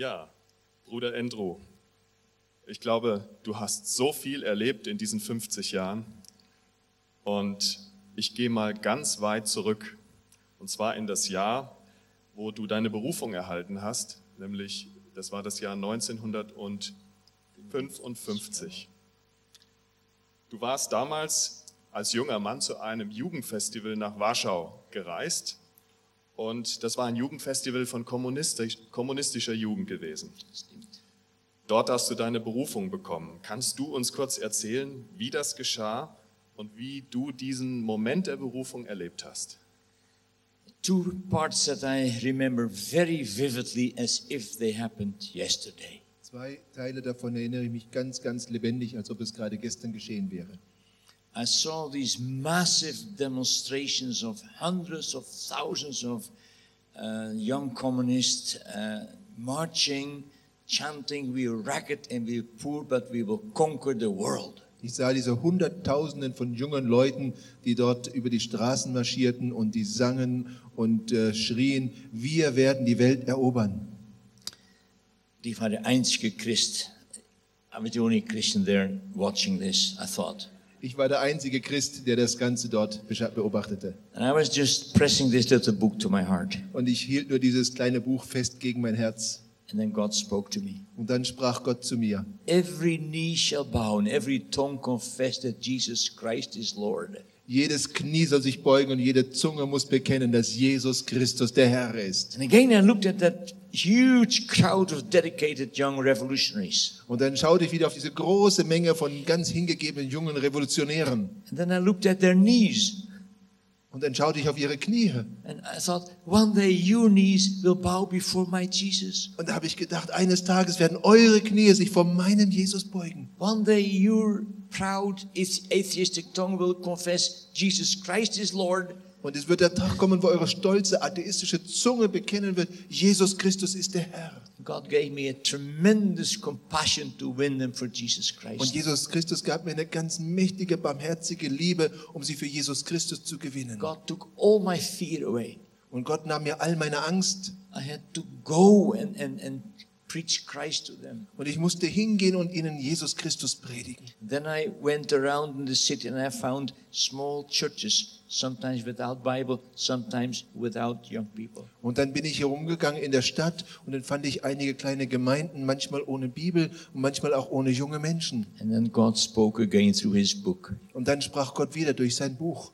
Ja, Bruder Andrew, ich glaube, du hast so viel erlebt in diesen 50 Jahren und ich gehe mal ganz weit zurück und zwar in das Jahr, wo du deine Berufung erhalten hast, nämlich das war das Jahr 1955. Du warst damals als junger Mann zu einem Jugendfestival nach Warschau gereist und das war ein Jugendfestival von kommunistisch, kommunistischer Jugend gewesen. Dort hast du deine Berufung bekommen. Kannst du uns kurz erzählen, wie das geschah und wie du diesen Moment der Berufung erlebt hast? Two parts that I remember very vividly as if they happened yesterday. Zwei Teile davon erinnere ich mich ganz, ganz lebendig, als ob es gerade gestern geschehen wäre. I saw these massive demonstrations of hundreds of thousands of uh, young communists uh, marching, chanting, We are ragged and we are poor, but we will conquer the world. Ich sah diese Hunderttausenden von jungen Leuten, die dort über die Straßen marschierten und die sangen und äh, schrien, wir werden die Welt erobern. Ich war der einzige Christ. I was the only Christian there watching this, I thought. Ich war der einzige Christ, der das Ganze dort beobachtete. And I was just pressing this little book to my heart. Und ich hielt nur dieses kleine Buch fest gegen mein Herz. And then God spoke to me. Und dann sprach Gott zu mir. Every knee shall bow and every tongue confess that Jesus Christ is Lord. Jedes Knie soll sich beugen und jede Zunge muss bekennen, dass Jesus Christus der Herr ist. And again I looked at that huge crowd of dedicated young revolutionaries. Und dann schaute ich wieder auf diese große Menge von ganz hingegebenen jungen Revolutionären. And then I looked at their knees. Und dann schaute ich auf ihre Knie. And I thought, one day your knees will bow before my Jesus. Und da habe ich gedacht, eines Tages werden eure Knie sich vor meinen Jesus beugen. One day your proud atheistic tongue will confess Jesus Christ is Lord. Und es wird der Tag kommen, wo eure stolze atheistische Zunge bekennen wird, Jesus Christus ist der Herr. God gave me a tremendous compassion to win them for Jesus Christ. Und Jesus Christus gab mir eine ganz mächtige, barmherzige Liebe, um sie für Jesus Christus zu gewinnen. God took all my fear away. Und Gott nahm mir all meine Angst. I had to go and, and, and preach Christ to them. Und ich musste hingehen und ihnen Jesus Christus predigen. Then I went around in the city and I found small churches, sometimes without Bible, sometimes without young people. Und dann bin ich herumgegangen in der Stadt und dann fand ich einige kleine Gemeinden, manchmal ohne Bibel und manchmal auch ohne junge Menschen. And then God spoke again through his book. Und dann sprach Gott wieder durch sein Buch.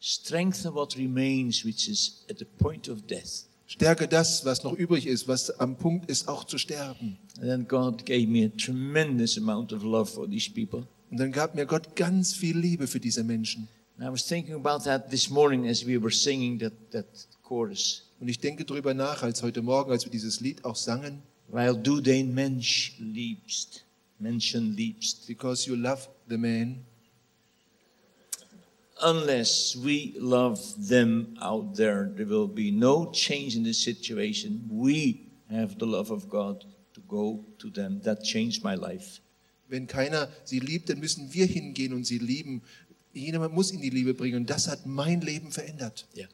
Strengthen what remains which is at the point of death. Stärke das, was noch übrig ist, was am Punkt ist, auch zu sterben. And then God gave me a tremendous amount of love for these people. Und dann gab mir Gott ganz viel Liebe für diese Menschen. And I was thinking about that this morning as we were singing that, that chorus. Und ich denke darüber nach, als heute Morgen, als wir dieses Lied auch sangen. Weil du den Mensch liebst, Menschen liebst. Because you love the man. Unless we love them out there, there will be no change in the situation. We have the love of God to go to them. That changed my life. Wenn keiner sie liebt, dann müssen wir hingehen und sie lieben. Jemand muss ihnen die Liebe bringen und das hat mein Leben verändert. Ja.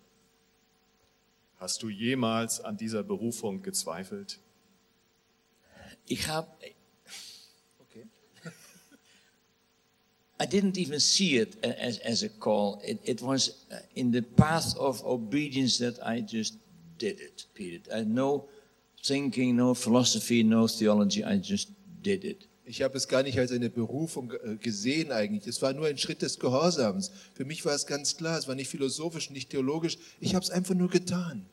Hast du jemals an dieser Berufung gezweifelt? Ich habe okay. I didn't even see it as, as a call. It, it was uh, in the path of obedience that I just did it, period. I had no thinking, no philosophy, no theology. I just did it. Ich habe es gar nicht als eine Berufung äh, gesehen eigentlich. Es war nur ein Schritt des Gehorsams. Für mich war es ganz klar, es war nicht philosophisch, nicht theologisch. Ich habe es einfach nur getan.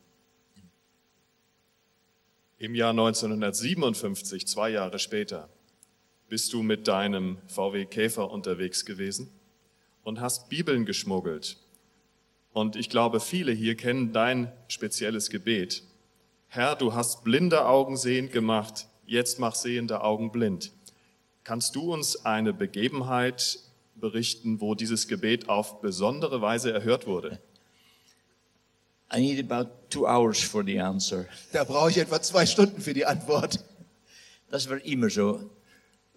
Im Jahr 1957, zwei Jahre später, bist du mit deinem VW Käfer unterwegs gewesen und hast Bibeln geschmuggelt. Und ich glaube, viele hier kennen dein spezielles Gebet. Herr, du hast blinde Augen sehend gemacht, jetzt mach sehende Augen blind. Kannst du uns eine Begebenheit berichten, wo dieses Gebet auf besondere Weise erhört wurde? I need about two hours for the answer. Da brauche ich etwa zwei Stunden für die Antwort. Das war immer so.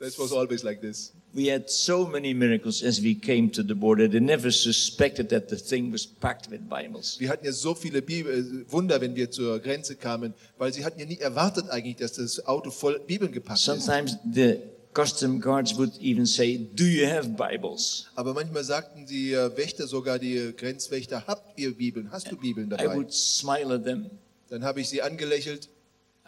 That was always like this. We had so many miracles as we came to the border. They never suspected that the thing was packed with Bibles. Wir hatten ja so viele Bibel, äh, Wunder, wenn wir zur Grenze kamen, weil sie hatten ja nie erwartet eigentlich, dass das Auto voll Bibeln gepackt ist. Sometimes the custom guards would even say, Do you have Bibles? Aber manchmal sagten die äh, Wächter, sogar die Grenzwächter, habt ihr Bibeln? Hast du Bibeln I dabei? would smile at them. Dann habe ich sie angelächelt.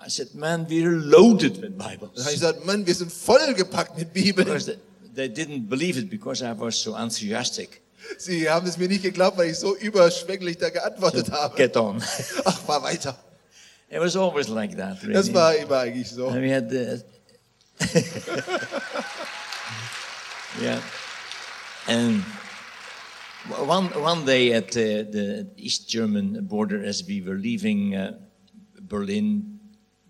I said, Man, we're loaded with Dann habe ich Bibles. gesagt, Mann, wir sind vollgepackt mit Bibeln. They, they didn't believe it because I was so enthusiastic. Sie haben es mir nicht geglaubt, weil ich so überschwänglich da geantwortet habe. Get on. Ach, fahr weiter. it was always like that, really. Das war immer eigentlich so. And we had the. yeah. And one, one day at the, the East German border, as we were leaving uh, Berlin,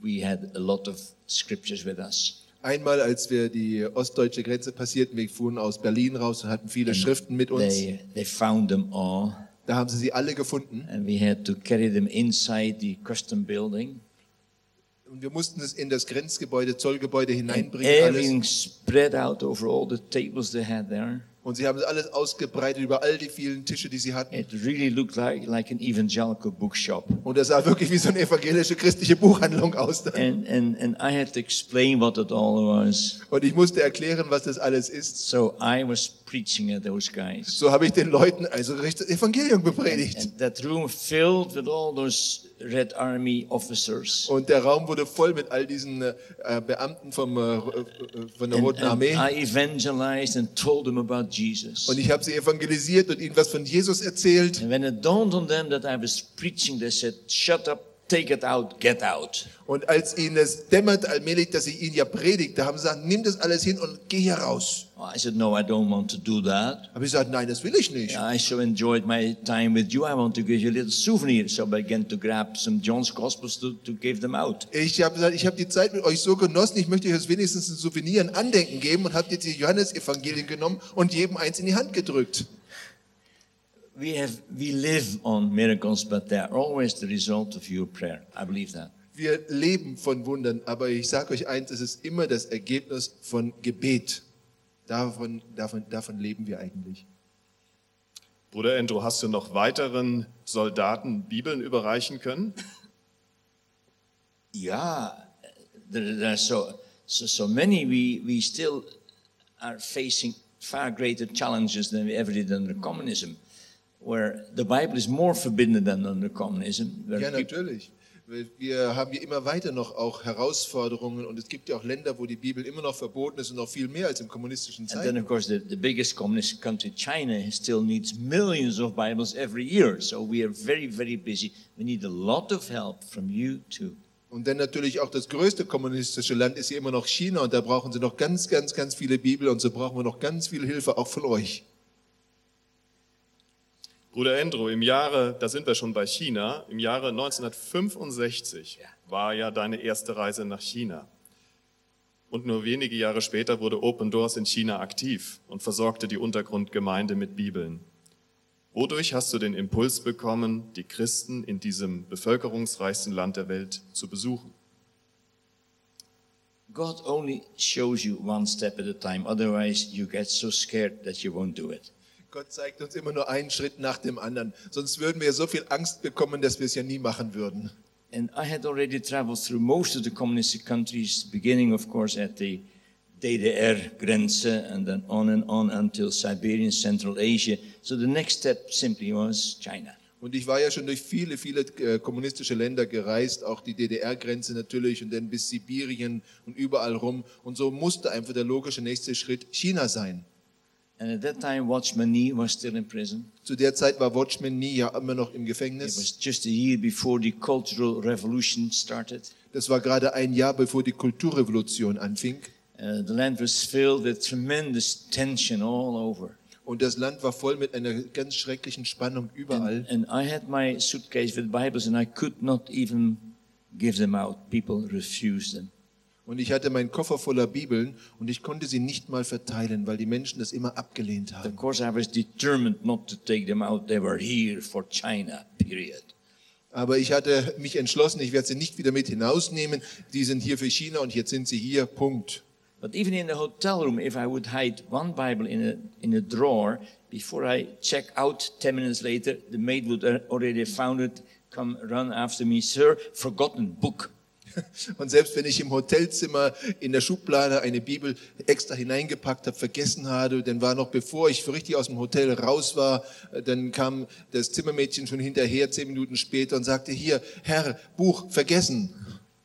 we had a lot of scriptures with us. Einmal, als wir die ostdeutsche Grenze passierten, wir fuhren aus Berlin raus und hatten viele Schriften mit uns. They, they found them all, Da haben sie sie alle gefunden. and we had to carry them inside the custom building. Und wir mussten es in das Grenzgebäude, Zollgebäude And hineinbringen. Alles. everything spread out over all the tables they had there. Und sie haben es alles ausgebreitet über all die vielen Tische, die sie hatten. It really looked like, like an evangelical bookshop. Und das sah wirklich wie so eine evangelische christliche Buchhandlung aus. And, and, and I had to explain what it all was. Und ich musste erklären, was das alles ist. So I was preaching at those guys. So habe ich den Leuten also das Evangelium bepredigt. And that room filled with all those Red Army officers. Und der Raum wurde voll mit all diesen äh, Beamten vom, äh, äh, von der And, Roten and Armee. I evangelized and told them about Jesus. Und ich habe sie evangelisiert und ihnen was von Jesus erzählt. And when it dawned on them that I was preaching, they said, Shut up, take it out, get out. Und als ihnen es dämmert allmählich, dass ich ihnen ja predigte, haben sie gesagt, nimm das alles hin und geh hier raus. I said, No, I don't want to do that. Habe ich gesagt, nein, das will ich nicht. I so enjoyed my time with you. I want to give you a little souvenir. So I began to grab some John's Gospels to, to give them out. Ich habe gesagt, ich habe die Zeit mit euch so genossen, ich möchte euch jetzt wenigstens ein Souvenir, ein Andenken geben und habe jetzt die Johannesevangelien genommen und jedem eins in die Hand gedrückt. We have we live on miracles, but they are always the result of your prayer. I believe that. Wir leben von Wundern, aber ich sage euch eins, es ist immer das Ergebnis von Gebet. Davon, davon, davon leben wir eigentlich. Bruder Andrew, hast du noch weiteren Soldaten Bibeln überreichen können? Yeah, there, there are so, so so many. We we still are facing far greater challenges than we ever did under communism, where the Bible is more forbidden than under communism. Ja, natürlich. Wir haben ja immer weiter noch auch Herausforderungen und es gibt ja auch Länder, wo die Bibel immer noch verboten ist und noch viel mehr als im kommunistischen And then, of course, the, the biggest communist country, China, still needs millions of Bibles every year. So we are very, very busy. We need a lot of help from you too. Und dann natürlich auch das größte kommunistische Land ist ja immer noch China und da brauchen sie noch ganz, ganz, ganz viele Bibel und so brauchen wir noch ganz viel Hilfe auch von euch. Bruder Andrew, im Jahre, da sind wir schon bei China, im Jahre 1965 war ja deine erste Reise nach China. Und nur wenige Jahre später wurde Open Doors in China aktiv und versorgte die Untergrundgemeinde mit Bibeln. Wodurch hast du den Impuls bekommen, die Christen in diesem bevölkerungsreichsten Land der Welt zu besuchen? God only shows you one step at a time. Otherwise, you get so scared that you won't do it. Gott zeigt uns immer nur einen Schritt nach dem anderen. Sonst würden wir so viel Angst bekommen, dass wir es ja nie machen würden. And I had already traveled through most of the communist countries, beginning, of course, at the DDR-Grenze and then on and on until Siberia and Central Asia. So the next step simply was China. Und ich war ja schon durch viele, viele äh, kommunistische Länder gereist, auch die DDR-Grenze natürlich und dann bis Sibirien und überall rum. Und so musste einfach der logische nächste Schritt China sein. Zu der Zeit war Watchman Nee ja immer noch im It Gefängnis. was just a year before the Cultural Revolution started. Das war gerade ein Jahr, bevor die Kulturrevolution anfing. Uh, the land was filled with tremendous tension all over. Und das Land war voll mit einer ganz schrecklichen Spannung überall. And I had my suitcase with Bibles and I could not even give them out. People refused them. Und ich hatte meinen Koffer voller Bibeln und ich konnte sie nicht mal verteilen, weil die Menschen das immer abgelehnt Of haben. course, I was determined not to take them out. They were here for China, period. Aber ich hatte mich entschlossen, ich werde sie nicht wieder mit hinausnehmen. Die sind hier für China und jetzt sind sie hier. Punkt. But even in the hotel room, if I would hide one Bible in a, in a drawer, before I check out 10 minutes later, the maid would uh, already found it, come run after me, sir, forgotten book. Und selbst wenn ich im Hotelzimmer in der Schublade eine Bibel extra hineingepackt habe, vergessen habe, dann war noch bevor ich für richtig aus dem Hotel raus war, äh, dann kam das Zimmermädchen schon hinterher, zehn Minuten später und sagte, hier, Herr, Buch vergessen.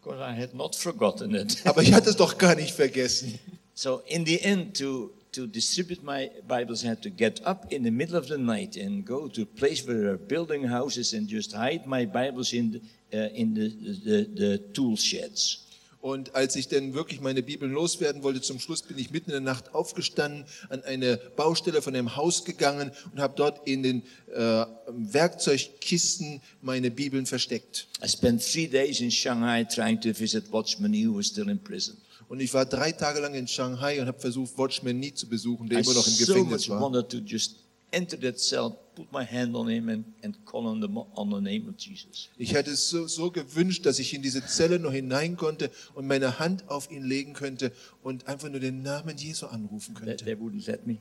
Because I had not forgotten it. Aber ich hatte es doch gar nicht vergessen. So in the end, to to distribute my Bibles, I had to get up in the middle of the night and go to a place where there are building houses and just hide my Bibles in the, in the, the, the tool sheds. Und als ich dann wirklich meine Bibeln loswerden wollte, zum Schluss bin ich mitten in der Nacht aufgestanden, an eine Baustelle von einem Haus gegangen und habe dort in den äh, Werkzeugkisten meine Bibeln versteckt. I spent three days in Shanghai trying to visit Watchman Nee, who was still in prison. Und ich war drei Tage lang in Shanghai und habe versucht, Watchman Nie zu besuchen, der I immer noch im so Gefängnis much war. Enter that cell, put my hand on him, and, and call on the, on the name of Jesus. Ich hätte es so, so gewünscht, dass ich in diese Zelle nur hinein konnte und meine Hand auf ihn legen könnte und einfach nur den Namen Jesu anrufen They, könnte. they wouldn't let me.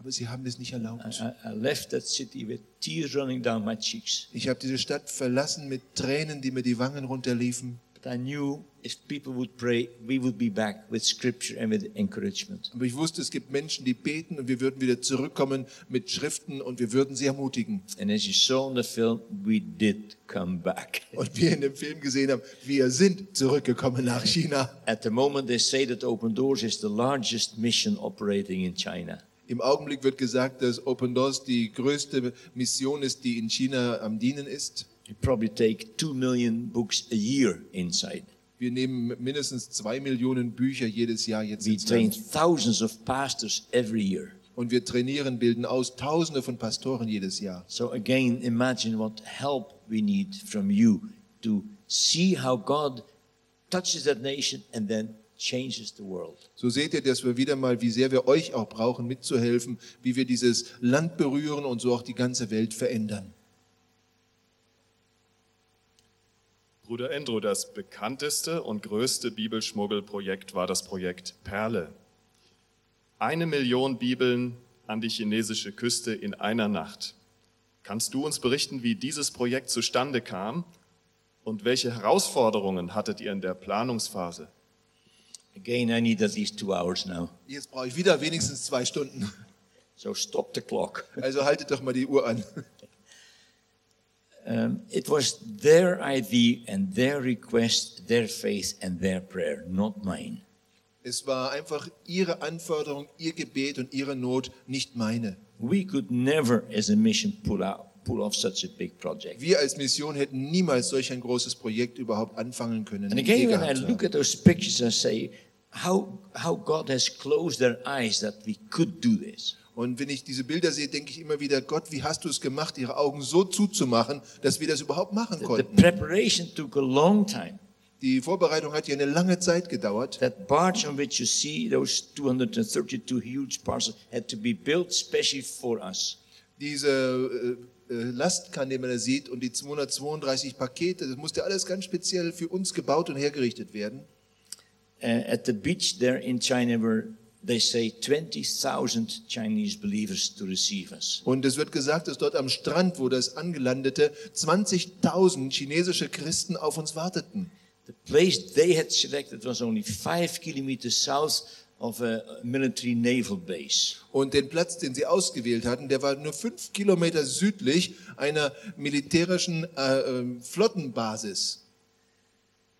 Aber sie haben es nicht erlaubt. I, I left that city with tears running down my cheeks. Ich habe diese Stadt verlassen mit Tränen, die mir die Wangen runterliefen. But I knew if people would pray, we would be back with scripture and with encouragement. Aber ich wusste, es gibt Menschen, die beten und wir würden wieder zurückkommen mit Schriften und wir würden sie ermutigen. And as you saw in the film, we did come back. Und wir in dem Film gesehen haben, wir sind zurückgekommen nach China. At the moment, they say that Open Doors is the largest mission operating in China. Im Augenblick wird gesagt, dass Open Doors die größte Mission ist, die in China am Dienen ist. We probably take two million books a year inside. Wir nehmen mindestens zwei Millionen Bücher jedes Jahr jetzt We ins train Land. thousands of pastors every year. Und wir trainieren, bilden aus Tausende von Pastoren jedes Jahr. So again, imagine what help we need from you to see how God touches that nation and then changes the world. So seht ihr, dass wir wieder mal, wie sehr wir euch auch brauchen, mitzuhelfen, wie wir dieses Land berühren und so auch die ganze Welt verändern. Bruder Endro, das bekannteste und größte Bibelschmuggelprojekt war das Projekt Perle. Eine Million Bibeln an die chinesische Küste in einer Nacht. Kannst du uns berichten, wie dieses Projekt zustande kam und welche Herausforderungen hattet ihr in der Planungsphase? Again, I need at least two hours now. Jetzt brauche ich wieder wenigstens zwei Stunden. So stop the clock. Also haltet doch mal die Uhr an. Um, it was their idea and their request, their faith and their prayer, not mine. Es war einfach ihre Anforderung, ihr Gebet und ihre Not, nicht meine. We could never, as a mission, pull out, pull off such a big project. Wir als Mission hätten niemals solch ein großes Projekt überhaupt anfangen können. And again, when I look at those pictures, I say, how, how God has closed their eyes that we could do this. Und wenn ich diese Bilder sehe, denke ich immer wieder, Gott, wie hast du es gemacht, ihre Augen so zuzumachen, dass wir das überhaupt machen The, the konnten? preparation took a long time. Die Vorbereitung hat ja eine lange Zeit gedauert. That barge on which you see those 232 huge parcels had to be built specially for us. Diese äh, äh, Lastkanne, die man da sieht, und die 232 Pakete, das musste alles ganz speziell für uns gebaut und hergerichtet werden. Uh, at the beach there in China were, they say, 20,000 Chinese believers to receive us. Und es wird gesagt, dass dort am Strand, wo das angelandete, 20.000 chinesische Christen auf uns warteten. The place they had selected was only five kilometers south of a military naval base. Und den Platz, den sie ausgewählt hatten, der war nur fünf Kilometer südlich einer militärischen äh, ähm, Flottenbasis.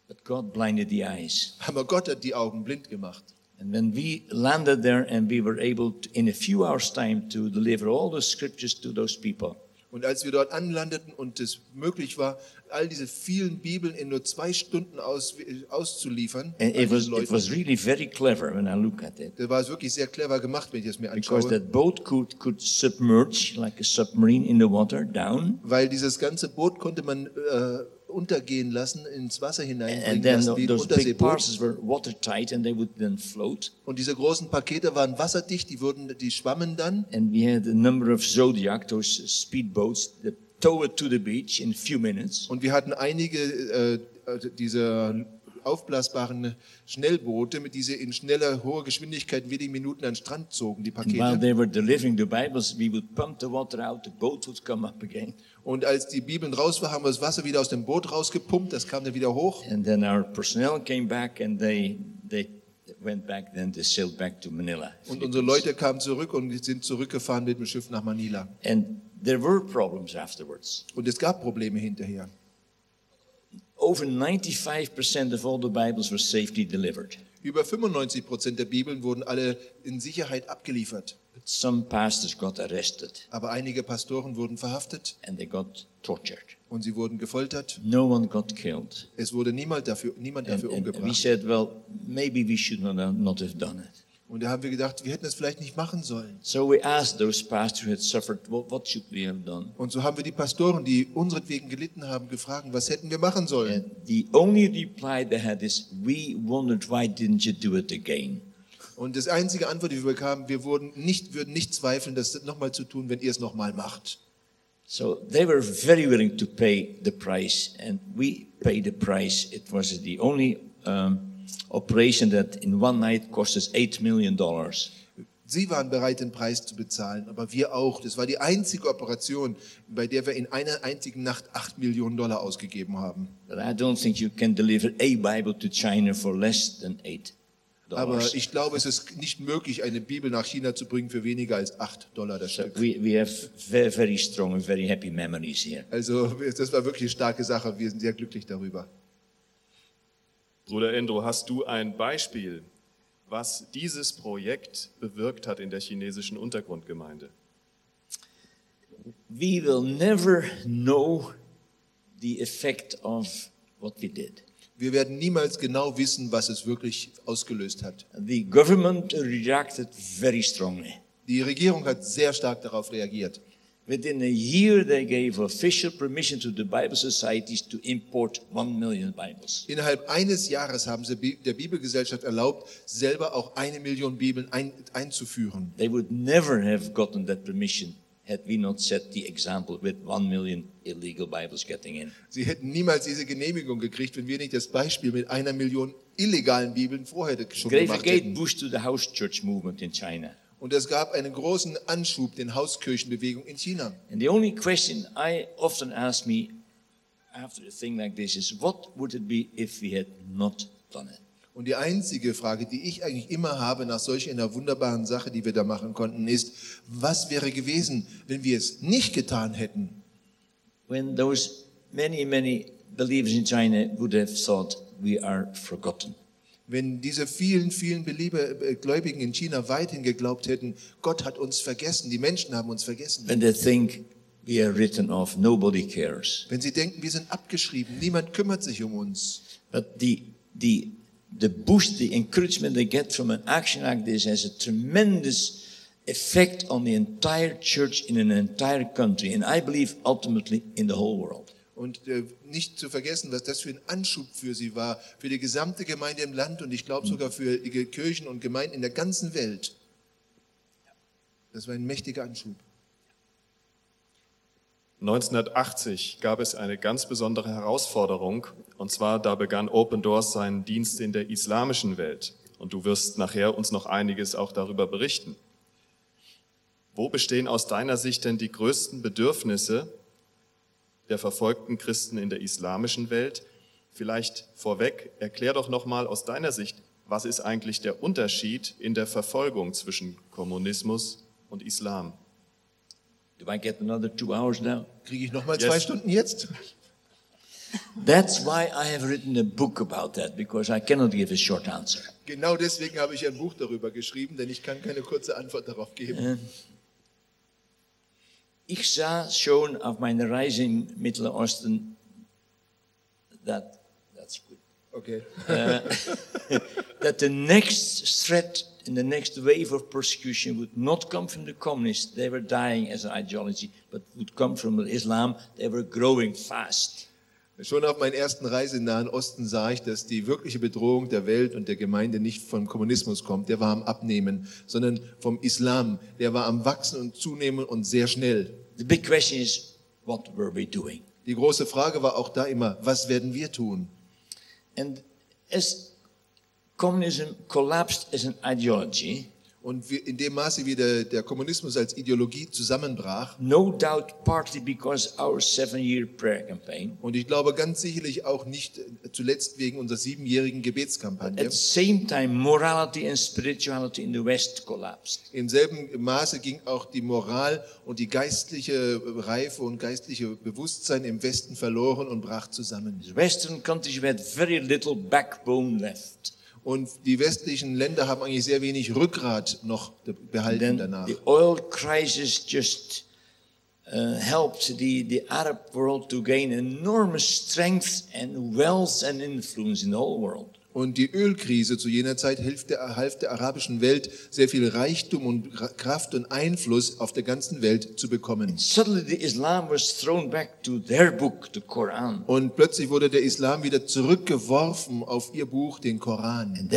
But God blinded the eyes. Aber Gott hat die Augen blind gemacht. And when we landed there and we were able to, in a few hours' time to deliver all the scriptures to those people, Und als wir dort anlandeten und es möglich war, all diese vielen Bibeln in nur zwei Stunden aus, auszuliefern, and an it was, it really very clever when I look at it. da war es wirklich sehr clever gemacht, wenn ich das mir Because anschaue. that boat could, could submerge like a submarine in the water down. Weil dieses ganze Boot konnte man äh, untergehen lassen, ins Wasser hineinbringen lassen, wie ein those big Unterseeboot. parcels were watertight and they would then float. Und diese großen Pakete waren wasserdicht, die, wurden, die schwammen dann. And we had a number of Zodiac, those speedboats that tow it to the beach in a few minutes. Und wir hatten einige äh, äh, dieser aufblasbaren Schnellboote, mit diese in schneller, hoher Geschwindigkeit wenigen Minuten an den Strand zogen, die And while Pakete. they were delivering the Bibles, we would pump the water out, the boat would come up again. Und als die Bibeln raus waren, haben wir das Wasser wieder aus dem Boot rausgepumpt, das kam dann wieder hoch. And then our personnel came back and they, they went back, then they sailed back to Manila. Und unsere Leute kamen zurück und sind zurückgefahren mit dem Schiff nach Manila. And there were problems afterwards. Und es gab Probleme hinterher. Over 95% of all the Bibles were safely delivered. Über 95 Prozent der Bibeln wurden alle in Sicherheit abgeliefert. Some pastors got arrested Aber einige Pastoren wurden verhaftet and they got tortured. und sie wurden gefoltert. No one got killed. Es wurde niemand dafür, niemand And, dafür and we umgebracht. said, well, maybe we should not have, not have done it. Und da haben wir gedacht, wir hätten es vielleicht nicht machen sollen. So we asked those pastors who had suffered, what, what should we have done? Und so haben wir die Pastoren, die unseretwegen gelitten haben, gefragt, was hätten wir machen sollen? And the only reply they had is, we wondered why didn't you do it again? Und das einzige Antwort, die wir bekamen, wir wurden nicht, würden nicht zweifeln, das nochmal zu tun, wenn ihr es nochmal macht. So they were very willing to pay the price, and we paid the price. It was the only um, operation that in one night cost us eight million dollars. Sie waren bereit, den Preis zu bezahlen, aber wir auch. Das war die einzige Operation, bei der wir in einer einzigen Nacht 8 Millionen Dollar ausgegeben haben. But I don't think you can deliver a Bible to China for less than eight Aber ich glaube, es ist nicht möglich, eine Bibel nach China zu bringen für weniger als 8 Dollar das So Stück. we, we have very, very strong and very happy memories here. Also das war wirklich eine starke Sache. Wir sind sehr glücklich darüber. Bruder Endro, hast du ein Beispiel, was dieses Projekt bewirkt hat in der chinesischen Untergrundgemeinde? We will never know the effect of what we did. Wir werden niemals genau wissen, was es wirklich ausgelöst hat. The government reacted very strongly. Die Regierung hat sehr stark darauf reagiert. Within a year, they gave official permission to the Bible societies to import one million Bibles. Innerhalb eines Jahres haben sie der Bibelgesellschaft erlaubt, selber auch eine Million Bibeln ein, einzuführen. They would never have gotten that permission had we not set the example with one million illegal Bibles getting in. Sie hätten niemals diese Genehmigung gekriegt, wenn wir nicht das Beispiel mit einer Million illegalen Bibeln vorher schon Gave a gemacht hätten. boost to the house church movement in China. Und es gab einen großen Anschub den Hauskirchenbewegung in China. And the only question I often ask me after a thing like this is, what would it be if we had not done it? Und die einzige Frage, die ich eigentlich immer habe nach solch einer wunderbaren Sache, die wir da machen konnten, ist, was wäre gewesen, wenn wir es nicht getan hätten? When those many, many believers in China would have thought we are forgotten. Wenn diese vielen, vielen Belieber, äh, Gläubigen in China weithin geglaubt hätten, Gott hat uns vergessen, die Menschen haben uns vergessen. When they think we are written off, nobody cares. Wenn sie denken, wir sind abgeschrieben, niemand kümmert sich um uns. But the, the, the boost, the encouragement they get from an action like this has a tremendous effect on the entire church in an entire country, and I believe ultimately in the whole world. Und äh, nicht zu vergessen, was das für ein Anschub für sie war, für die gesamte Gemeinde im Land und ich glaube sogar für Kirchen und Gemeinden in der ganzen Welt. Das war ein mächtiger Anschub. 1980 gab es eine ganz besondere Herausforderung, und zwar da begann Open Doors seinen Dienst in der islamischen Welt. Und du wirst nachher uns noch einiges auch darüber berichten. Wo bestehen aus deiner Sicht denn die größten Bedürfnisse der verfolgten Christen in der islamischen Welt? Vielleicht vorweg, erklär doch nochmal aus deiner Sicht, was ist eigentlich der Unterschied in der Verfolgung zwischen Kommunismus und Islam? Do I get another two hours now? Kriege ich nochmal Yes. zwei Stunden jetzt? That's why I have written a book about that, because I cannot give a short answer. Genau deswegen habe ich ein Buch darüber geschrieben, denn ich kann keine kurze Antwort darauf geben. Ich sah schon auf meiner Reise in Mittelosten, that, that's good, Okay. that the next threat and the next wave of persecution would not come from the communists, they were dying as an ideology, but would come from Islam, they were growing fast. Schon auf meiner ersten Reise im Nahen Osten sah ich, dass die wirkliche Bedrohung der Welt und der Gemeinde nicht vom Kommunismus kommt, der war am Abnehmen, sondern vom Islam, der war am Wachsen und Zunehmen und sehr schnell. The big question is, what were we doing? Die große Frage war auch da immer, was werden wir tun? And as communism collapsed as an ideology, Und in dem Maße, wie der, der Kommunismus als Ideologie zusammenbrach, no doubt partly because our seven-year prayer campaign, und ich glaube ganz sicherlich auch nicht äh, zuletzt wegen unserer siebenjährigen Gebetskampagne, at the same time morality and spirituality in the West collapsed. im selben Maße ging auch die Moral und die geistliche Reife und geistliche Bewusstsein im Westen verloren und brach zusammen. The Western countries had very little backbone left. Und die westlichen Länder haben eigentlich sehr wenig Rückgrat noch behalten danach. the oil crisis just uh, helped the, the Arab world to gain enormous strength and wealth and influence in the whole world. Und die Ölkrise zu jener Zeit half der, half der arabischen Welt sehr viel Reichtum und Ra- Kraft und Einfluss auf der ganzen Welt zu bekommen. Und plötzlich wurde der Islam wieder zurückgeworfen auf ihr Buch, den Koran.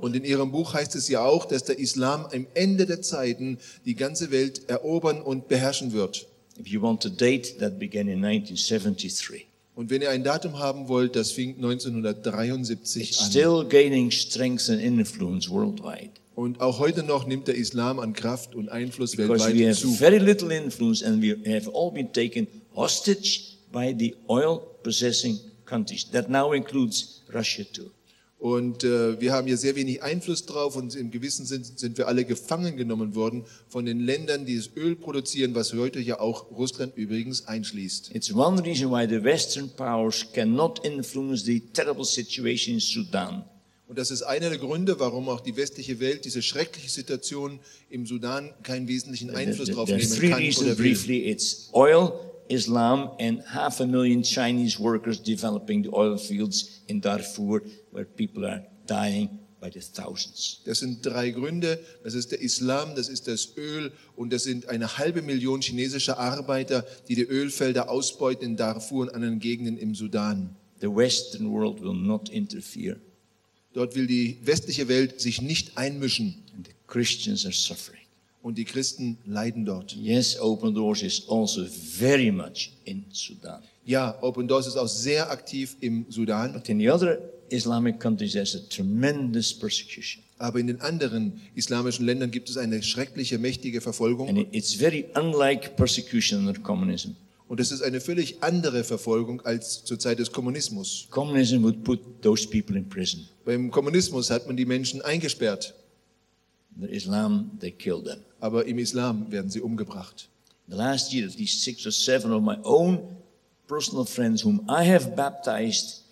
Und in ihrem Buch heißt es ja auch, dass der Islam am Ende der Zeiten die ganze Welt erobern und beherrschen wird. If you want a date, that began in 1973. Und wenn ihr ein Datum haben wollt, das fing It's 1973 an. still gaining strength and influence worldwide. Und auch heute noch nimmt der Islam an Kraft und Einfluss Because we weltweit have zu. very little influence and we have all been taken hostage by the oil possessing countries. That now includes Russia too. Und äh, wir haben hier sehr wenig Einfluss drauf und im gewissen Sinn sind wir alle gefangen genommen worden von den Ländern, die das Öl produzieren, was heute ja auch Russland übrigens einschließt. It's one reason why the Western powers cannot influence the terrible situation in Sudan. Und das ist einer der Gründe, warum auch die westliche Welt diese schreckliche Situation im Sudan keinen wesentlichen Einfluss are nehmen kann oder briefly. It's oil, Islam, and half a million Chinese workers developing the oil fields in Darfur, where people are dying by the thousands. Das sind drei Gründe. Das ist der Islam, das ist das Öl und das sind eine halbe Million chinesische Arbeiter, die die Ölfelder ausbeuten in Darfur und anderen Gegenden im Sudan. The Western world will not interfere, Dort will die westliche Welt sich nicht einmischen and the Christians are suffering. Und die Christen leiden dort. Yes, Open Doors is also very much in Sudan. Ja, Open Doors ist auch sehr aktiv im Sudan, But in the other Islamic countries, there's a tremendous persecution. aber in den anderen islamischen Ländern gibt es eine schreckliche, mächtige Verfolgung. And it- it's very unlike persecution under communism. Und es ist eine völlig andere Verfolgung als zur Zeit des Kommunismus. Communism would put those people in prison. Beim Kommunismus hat man die Menschen eingesperrt, The Islam, they killed them. aber im Islam werden sie umgebracht. The last year, at least six or seven of my own personal friends whom I have baptized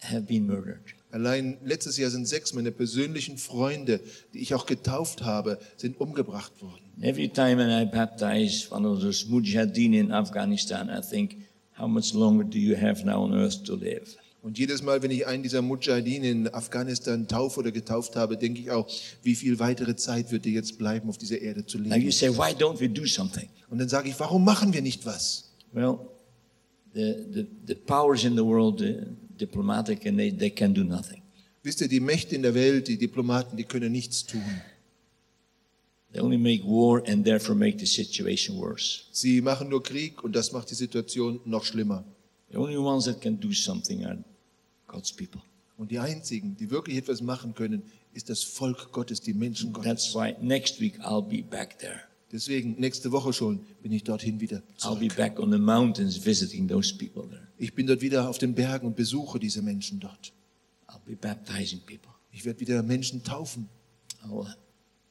have been murdered. Allein letztes Jahr sind sechs meiner persönlichen Freunde, die ich auch getauft habe, sind umgebracht worden. Every time when I baptize one of those mujahideen in Afghanistan, I think, how much longer do you have now on earth to live? Und jedes Mal, wenn ich einen dieser Mujahideen in Afghanistan taufe oder getauft habe, denke ich auch, wie viel weitere Zeit wird dir jetzt bleiben, auf dieser Erde zu leben. say, why don't we do something? Und dann sage ich, warum machen wir nicht was? Well, the, the, the powers in the world, the diplomatic, and they, they can do nothing. Wisst ihr, die Mächte in der Welt, die Diplomaten, die können nichts tun. They only make war and therefore make the situation worse. Sie machen nur Krieg und das macht die Situation noch schlimmer. The only ones that can do something are God's people. Und die einzigen, die wirklich etwas machen können, ist das Volk Gottes, die Menschen That's Gottes. why next week I'll be back there. Deswegen, nächste Woche schon bin ich dorthin wieder I'll be zurück. back on the mountains visiting those people there. Ich bin dort wieder auf den Bergen und besuche diese Menschen dort. I'll be baptizing people. Ich werde wieder Menschen taufen. I'll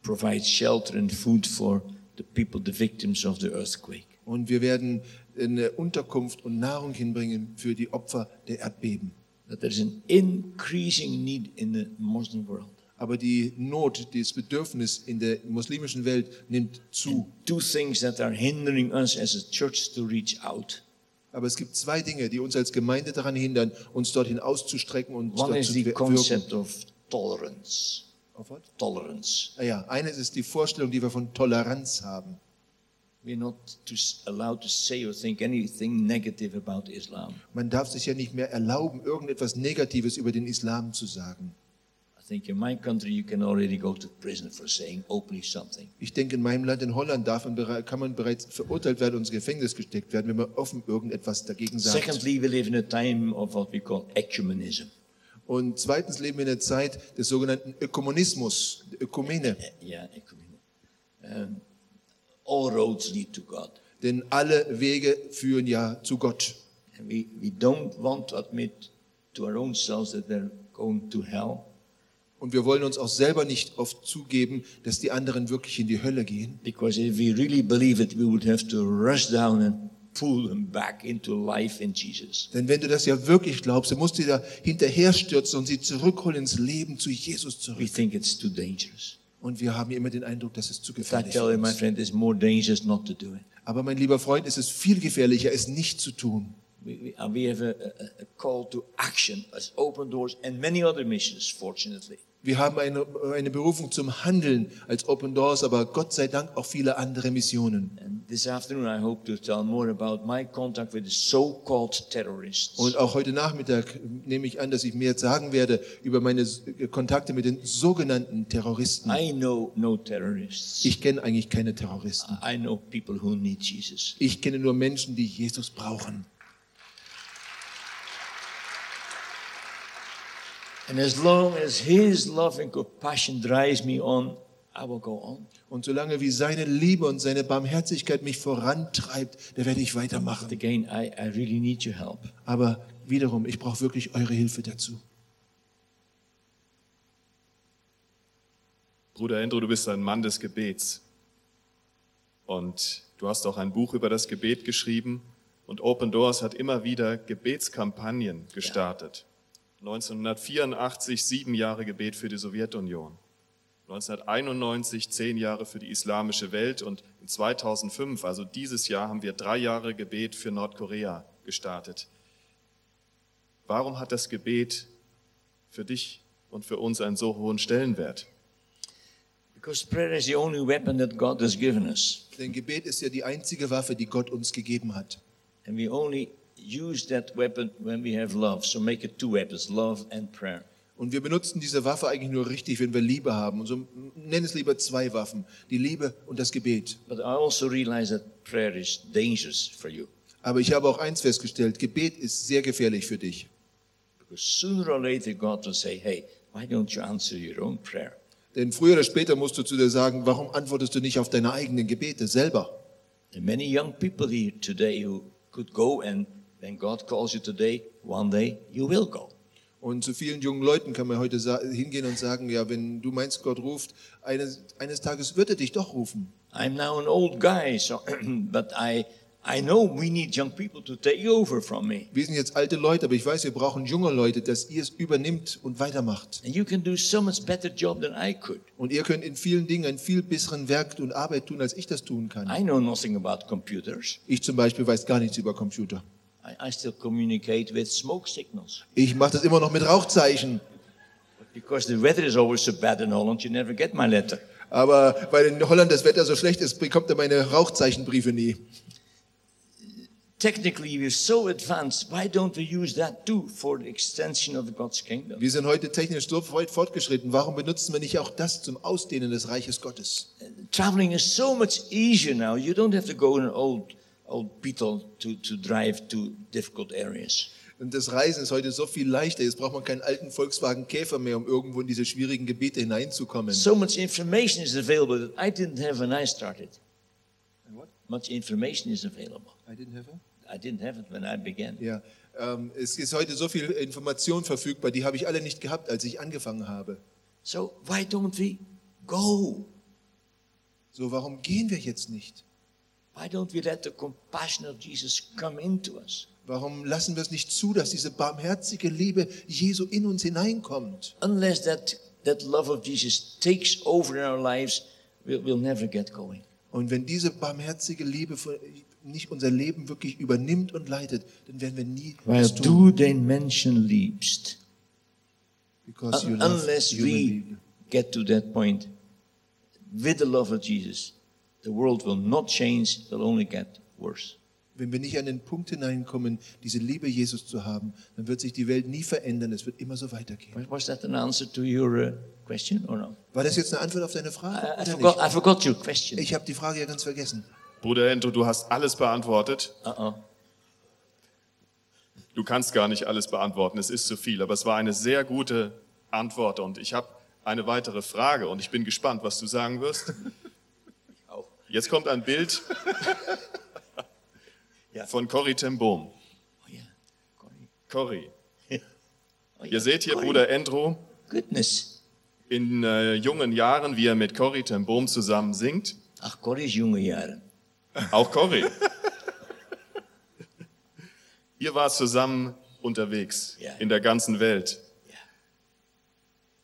provide shelter and food for the people, the victims of the earthquake. Und wir werden eine Unterkunft und Nahrung hinbringen für die Opfer der Erdbeben. That there's an increasing need in the Muslim world. Aber die Not, das Bedürfnis in der muslimischen Welt nimmt zu. Two things that are hindering us as a church to reach out. Aber es gibt zwei Dinge, die uns als Gemeinde daran hindern, uns dorthin auszustrecken und One dort is zu the wirken. concept of tolerance. Auf was? Tolerance. Ah ja, eines ist die Vorstellung, die wir von Toleranz haben. Man darf sich ja nicht mehr erlauben, irgendetwas Negatives über den Islam zu sagen. I think in my country you can already go to prison for saying openly something. Ich denke, in meinem Land, in Holland, darf man, kann man bereits verurteilt werden und ins Gefängnis gesteckt werden, wenn man offen irgendetwas dagegen sagt. Secondly, we live in a time of what we call ecumenism. Und zweitens leben wir in der Zeit des sogenannten Ökumenismus, der Ökumene. Yeah, ecumenism. Um, all roads lead to God. Denn alle Wege führen ja zu Gott. And we, we don't want to admit to our own selves that they're going to hell. Und wir wollen uns auch selber nicht oft zugeben, dass die anderen wirklich in die Hölle gehen. Because if we really believe it, we would have to rush down and pull them back into life in Jesus. Denn wenn du das ja wirklich glaubst, dann musst du da hinterherstürzen und sie zurückholen ins Leben zu Jesus We zurück. think it's too dangerous. Und wir haben immer den Eindruck, dass es zu gefährlich ist. Aber mein lieber Freund, es ist viel gefährlicher, es nicht zu tun. We, we, have a, a, a call to action as open doors and many other missions, fortunately. Wir haben eine, eine Berufung zum Handeln als Open Doors, aber Gott sei Dank auch viele andere Missionen. And this afternoon, I hope to tell more about my contact with the so-called terrorists. Und auch heute Nachmittag nehme ich an, dass ich mehr sagen werde über meine Kontakte mit den sogenannten Terroristen. I know no terrorists. Ich kenne eigentlich keine Terroristen. I know people who need Jesus. Ich kenne nur Menschen, die Jesus brauchen. And as long as His love and compassion drives me on, I will go on. Und solange wie seine Liebe und seine Barmherzigkeit mich vorantreibt, da werde ich But weitermachen. again, I, I really need your help. Aber wiederum, ich brauche wirklich eure Hilfe dazu. Bruder Andrew, du bist ein Mann des Gebets. Und du hast auch ein Buch über das Gebet geschrieben. Und Open Doors hat immer wieder Gebetskampagnen gestartet. 1984 sieben Jahre Gebet für die Sowjetunion. 1991 zehn Jahre für die islamische Welt. Und in 2005, also dieses Jahr, haben wir drei Jahre Gebet für Nordkorea gestartet. Warum hat das Gebet für dich und für uns einen so hohen Stellenwert? Because prayer is the only weapon that God has given us. Denn Gebet ist ja die einzige Waffe, die Gott uns gegeben hat. And we only use that weapon when we have love. So make it two weapons love and prayer. Und wir benutzen diese Waffe eigentlich nur richtig, wenn wir Liebe haben. Und so nenn es lieber zwei Waffen, die Liebe und das Gebet. But I also realize that prayer is dangerous for you. Aber ich habe auch eins festgestellt, Gebet ist sehr gefährlich für dich. Because sooner or later, God will say, hey, why don't you answer your own prayer? Denn früher oder später musst du zu dir sagen, warum antwortest du nicht auf deine eigenen Gebete selber? There are many young people here today who could go, and when God calls you today, one day you will go. Und zu vielen jungen Leuten kann man heute hingehen und sagen, ja, wenn du meinst, Gott ruft, eines, eines Tages wird er dich doch rufen. I'm now an old guy, so but I I know we need young people to take over from me. Wir sind jetzt alte Leute, aber ich weiß, wir brauchen junge Leute, dass ihr es übernimmt und weitermacht. And you can do so much better job than I could. Und ihr könnt in vielen Dingen einen viel besseren Werk und Arbeit tun, als ich das tun kann. I know nothing about computers. Ich zum Beispiel weiß gar nichts über Computer. I, still communicate with smoke signals. Ich mache das immer noch mit Rauchzeichen. But because the weather is always so bad in Holland, you never get my letter. Aber weil in Holland das Wetter so schlecht ist, bekommt er meine Rauchzeichenbriefe nie. Technically, we're so advanced. Why don't we use that too for the extension of God's kingdom? Wir sind heute technisch so weit fortgeschritten. Warum benutzen wir nicht auch das zum Ausdehnen des Reiches Gottes? Traveling is so much easier now. You don't have to go in an old, old Beetle to, to drive to difficult areas. Und das Reisen ist heute so viel leichter. Jetzt braucht man keinen alten Volkswagen Käfer mehr, um irgendwo in diese schwierigen Gebiete hineinzukommen. So much information is available that I didn't have when I started. Much information is available. I didn't have it when I began. Ja, ähm, es ist heute so viel Information verfügbar, die habe ich alle nicht gehabt, als ich angefangen habe. So why don't we go? So, warum gehen wir jetzt nicht? Why don't we let the compassion of Jesus come into us? Warum lassen wir es nicht zu, dass diese barmherzige Liebe Jesu in uns hineinkommt? Unless that, that love of Jesus takes over in our lives, we'll, we'll never get going. Und wenn diese barmherzige Liebe von- nicht unser Leben wirklich übernimmt und leitet, dann werden wir nie Weil das tun. du den Menschen liebst. Because you love unless we being. get to that point with the love of Jesus, the world will not change, will only get worse. Wenn wir nicht an den Punkt hineinkommen, diese Liebe Jesus zu haben, dann wird sich die Welt nie verändern. Es wird immer so weitergehen. Was- Was that an answer to your uh, question or no? War das jetzt eine Antwort auf deine Frage? I, I, forgot? I forgot your question. Ich habe die Frage ja ganz vergessen. Bruder Endo, du hast alles beantwortet. Uh-oh. Du kannst gar nicht alles beantworten, es ist zu viel, aber es war eine sehr gute Antwort und ich habe eine weitere Frage und ich bin gespannt, was du sagen wirst. Jetzt kommt ein Bild von Corrie ten Boom. Oh. Corrie, Oh, ihr seht hier. Bruder Endro Goodness. in äh, jungen Jahren, wie er mit Corrie ten Boom zusammen singt. Ach, Corrie's jonge jaren. Auch Corrie. Ihr wart zusammen unterwegs in der ganzen Welt.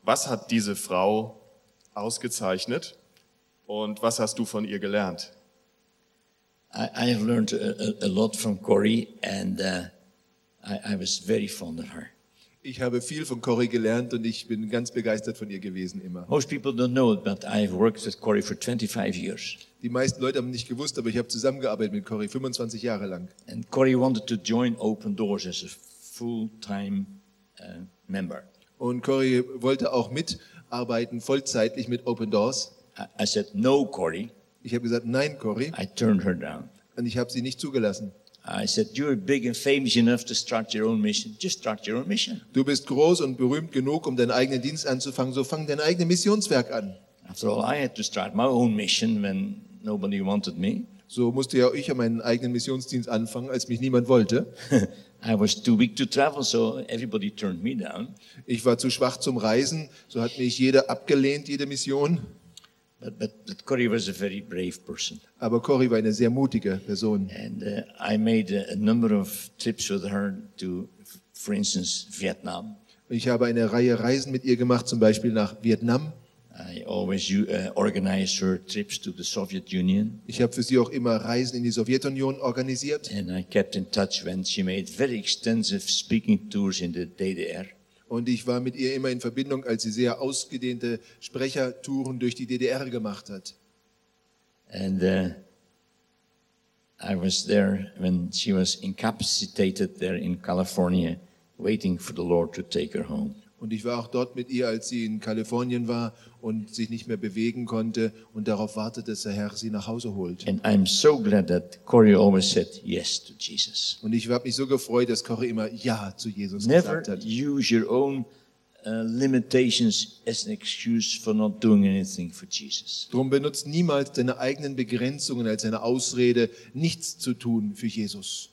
Was hat diese Frau ausgezeichnet und was hast du von ihr gelernt? I, I have learned a, a, lot from Corrie, and uh, I, I was very fond of her. Ich habe viel von Corrie gelernt und ich bin ganz begeistert von ihr gewesen immer. Most people don't know it, but I've worked with Corrie for 25 years. Die meisten Leute haben nicht gewusst, aber ich habe zusammengearbeitet mit Corrie 25 Jahre lang. And Corrie wanted to join Open Doors as a full-time uh, member. Und Corrie wollte auch mitarbeiten, vollzeitlich mit Open Doors. I, said, no, Corrie. Ich habe gesagt, nein, Corrie. I turned her down. Und ich habe sie nicht zugelassen. I said, you're big and famous enough to start your own mission. Just start your own mission. Du bist groß und berühmt genug, um deinen eigenen Dienst anzufangen, so fang dein eigenes Missionswerk an. After all, I had to start my own mission when nobody wanted me. So musste ja ich meinen eigenen Missionsdienst anfangen, als mich niemand wollte. I was too weak to travel, so everybody turned me down. Ich war zu schwach zum Reisen, so hat mich jeder abgelehnt, jede Mission. But, but, but Corrie was a very brave person. Aber Corrie war eine sehr mutige Person. And uh, I made a, a number of trips with her to, for instance, Vietnam. Ich habe eine Reihe Reisen mit ihr gemacht, zum Beispiel nach Vietnam. I always uh, organized her trips to the Soviet Union. Ich habe für sie auch immer Reisen in die Sowjetunion organisiert. And I kept in touch when she made very extensive speaking tours in the DDR. Und ich war mit ihr immer in Verbindung, als sie sehr ausgedehnte Sprechertouren durch die DDR gemacht hat. And uh, I was there when she was incapacitated there in California, waiting for the Lord to take her home. Und ich war auch dort mit ihr, als sie in Kalifornien war und sich nicht mehr bewegen konnte und darauf wartete, dass der Herr sie nach Hause holt. And I'm so glad that Corey always said yes to Jesus. Und ich habe mich so gefreut, dass Corrie immer Ja zu Jesus Never gesagt hat. use your own uh, limitations as an excuse for not doing anything for Jesus. Drum benutzt niemals deine eigenen Begrenzungen als eine Ausrede, nichts zu tun für Jesus.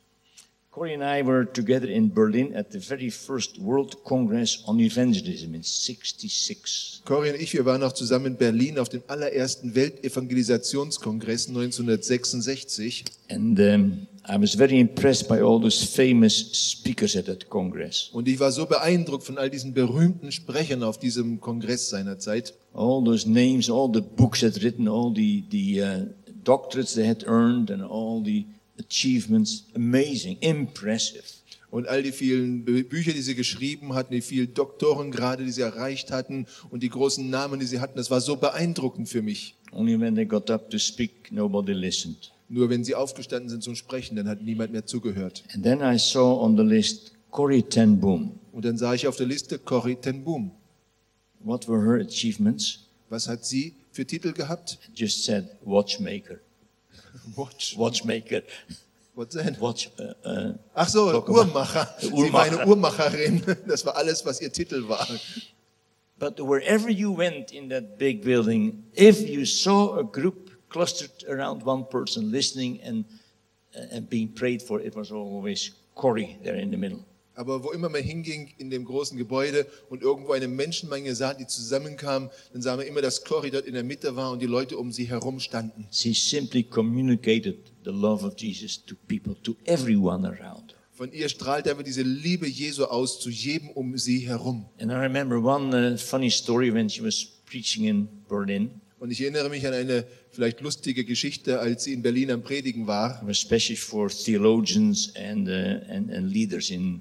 Corey and I were together in Berlin at the very first World Congress on Evangelism in 66. Corrie und ich, wir waren auch zusammen in Berlin auf dem allerersten Weltevangelisationskongress 1966. And um, I was very impressed by all those famous speakers at that Congress. Und ich war so beeindruckt von all diesen berühmten Sprechern auf diesem Kongress seinerzeit. All those names, all the books they'd written, all the, the uh, doctorates they had earned, and all the achievements. Amazing, impressive. Und all die vielen Bü- Bücher, die sie geschrieben hatten, die vielen Doktorengrade, die sie erreicht hatten und die großen Namen, die sie hatten, das war so beeindruckend für mich. Only when they got up to speak, nobody listened. Nur wenn sie aufgestanden sind zum Sprechen, dann hat niemand mehr zugehört. And then I saw on the list Corrie ten Boom. Und dann sah ich auf der Liste Corrie ten Boom. What were her achievements? Was hat sie für Titel gehabt? Just said watchmaker. Watch. Watchmaker. What's that? Watch. Uh, uh, Ach so, mal. Uhrmacher. Sie war eine Uhrmacherin. Das war alles, was ihr Titel war. but wherever you went in that big building, if you saw a group clustered around one person listening and, uh, and being prayed for, it was always Corrie there in the middle. Aber wo immer man hinging in dem großen Gebäude und irgendwo eine Menschenmenge sah, die zusammenkam, dann sah man immer, dass Corrie dort in der Mitte war und die Leute um sie herum standen. She simply communicated the love of Jesus to people, to everyone around her. Von ihr strahlt einfach diese Liebe Jesu aus zu jedem um sie herum. And I remember one uh, funny story when she was preaching in Berlin, Und ich erinnere mich an eine vielleicht lustige Geschichte, als sie in Berlin am Predigen war. especially for theologians and, uh, and, and leaders in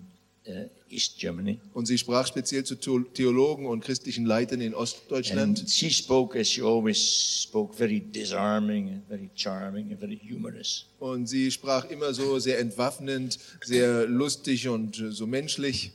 East Germany. Und sie sprach speziell zu Theo- Theologen und christlichen Leitern in Ostdeutschland. And she spoke, as she always spoke, very disarming and very charming and very humorous. Und sie sprach immer so sehr entwaffnend, sehr lustig und äh, so menschlich.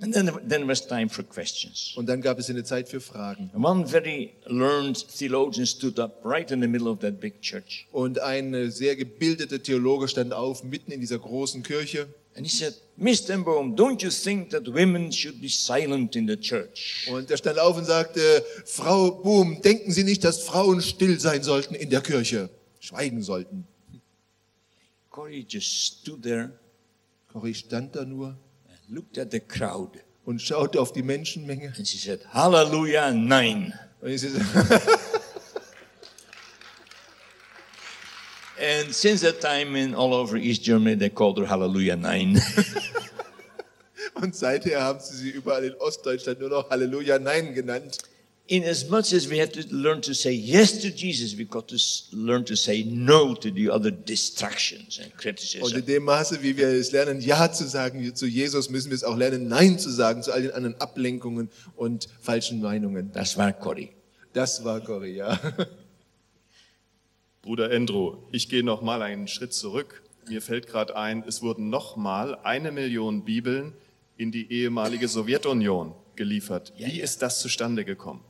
And then, then was time for questions. Und dann gab es eine Zeit für Fragen. And one very learned theologian stood up right in the middle of that big church. Und ein äh, sehr gebildeter Theologe stand auf, mitten in dieser großen Kirche. And he said, Miss Tenboom, don't you think that women should be silent in the church? Und er stand auf und sagte, Frau Boom, denken Sie nicht, dass Frauen still sein sollten in der Kirche? Schweigen sollten. Corey just stood there Corrie stand da nur looked at the crowd. und schaute auf die Menschenmenge. And she said, Hallelujah, nine. Und, ich, And since that time, in all over East Germany, they called her Hallelujah Nine. und seither haben sie sie überall in Ostdeutschland nur noch Halleluja Nein genannt. In as much as we have to learn to say yes to Jesus, we've got to learn to say no to the other distractions and Und criticism. in dem Maße, wie wir es lernen, Ja zu sagen zu Jesus, müssen wir es auch lernen, Nein zu sagen zu all den anderen Ablenkungen und falschen Meinungen. Das war Corrie. Das war Corrie, ja. Bruder Endro, ich gehe noch mal einen Schritt zurück. Mir fällt gerade ein, es wurden noch mal eine Million Bibeln in die ehemalige Sowjetunion geliefert. Ja, Wie ja. ist das zustande gekommen?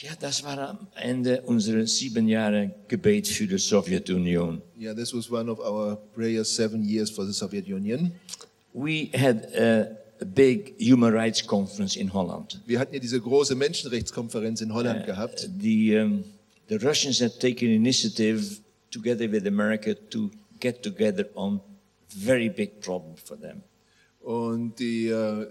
Ja, das war am Ende unserer sieben Jahre Gebet für die Sowjetunion. Yeah, this was one of our prayers seven years for the Soviet Union. We had a, a big human rights conference in Holland. Wir hatten ja diese große Menschenrechtskonferenz in Holland gehabt. The, um, the Russians had taken initiative together with America to get together on very big problem for them. Und die, äh,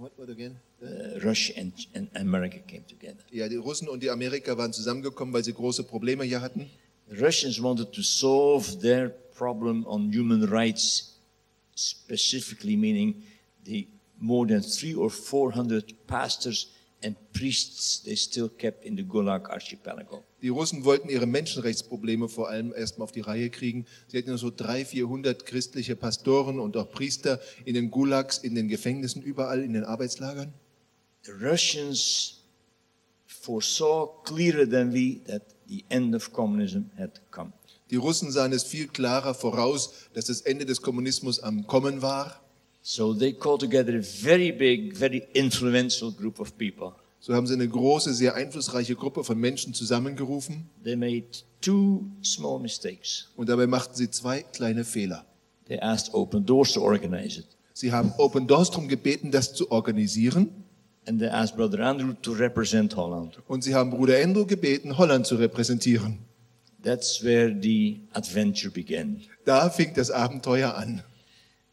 what, what again? Uh, Russia and, and America came together. Ja, die Russen und die Amerika waren zusammengekommen, weil sie große Probleme hier hatten. The Russians wanted to solve their problem on human rights, specifically meaning the more than three or four hundred pastors and priests they still kept in the Gulag archipelago. Die Russen wollten ihre Menschenrechtsprobleme vor allem erstmal auf die Reihe kriegen. Sie hatten nur so 300, 400 christliche Pastoren und auch Priester in den Gulags, in den Gefängnissen, überall in den Arbeitslagern. The Russians foresaw clearer than we that the end of communism had come. Die Russen sahen es viel klarer voraus, dass das Ende des Kommunismus am Kommen war. So they called together a very big, very influential group of people. So haben sie eine große, sehr einflussreiche Gruppe von Menschen zusammengerufen They made two small mistakes. und dabei machten sie zwei kleine Fehler. They asked Open Doors to organize it. Sie haben Open Doors darum gebeten, das zu organisieren And they asked Brother Andrew to represent Holland. und sie haben Bruder Andrew gebeten, Holland zu repräsentieren. That's where the adventure began. Da fing das Abenteuer an.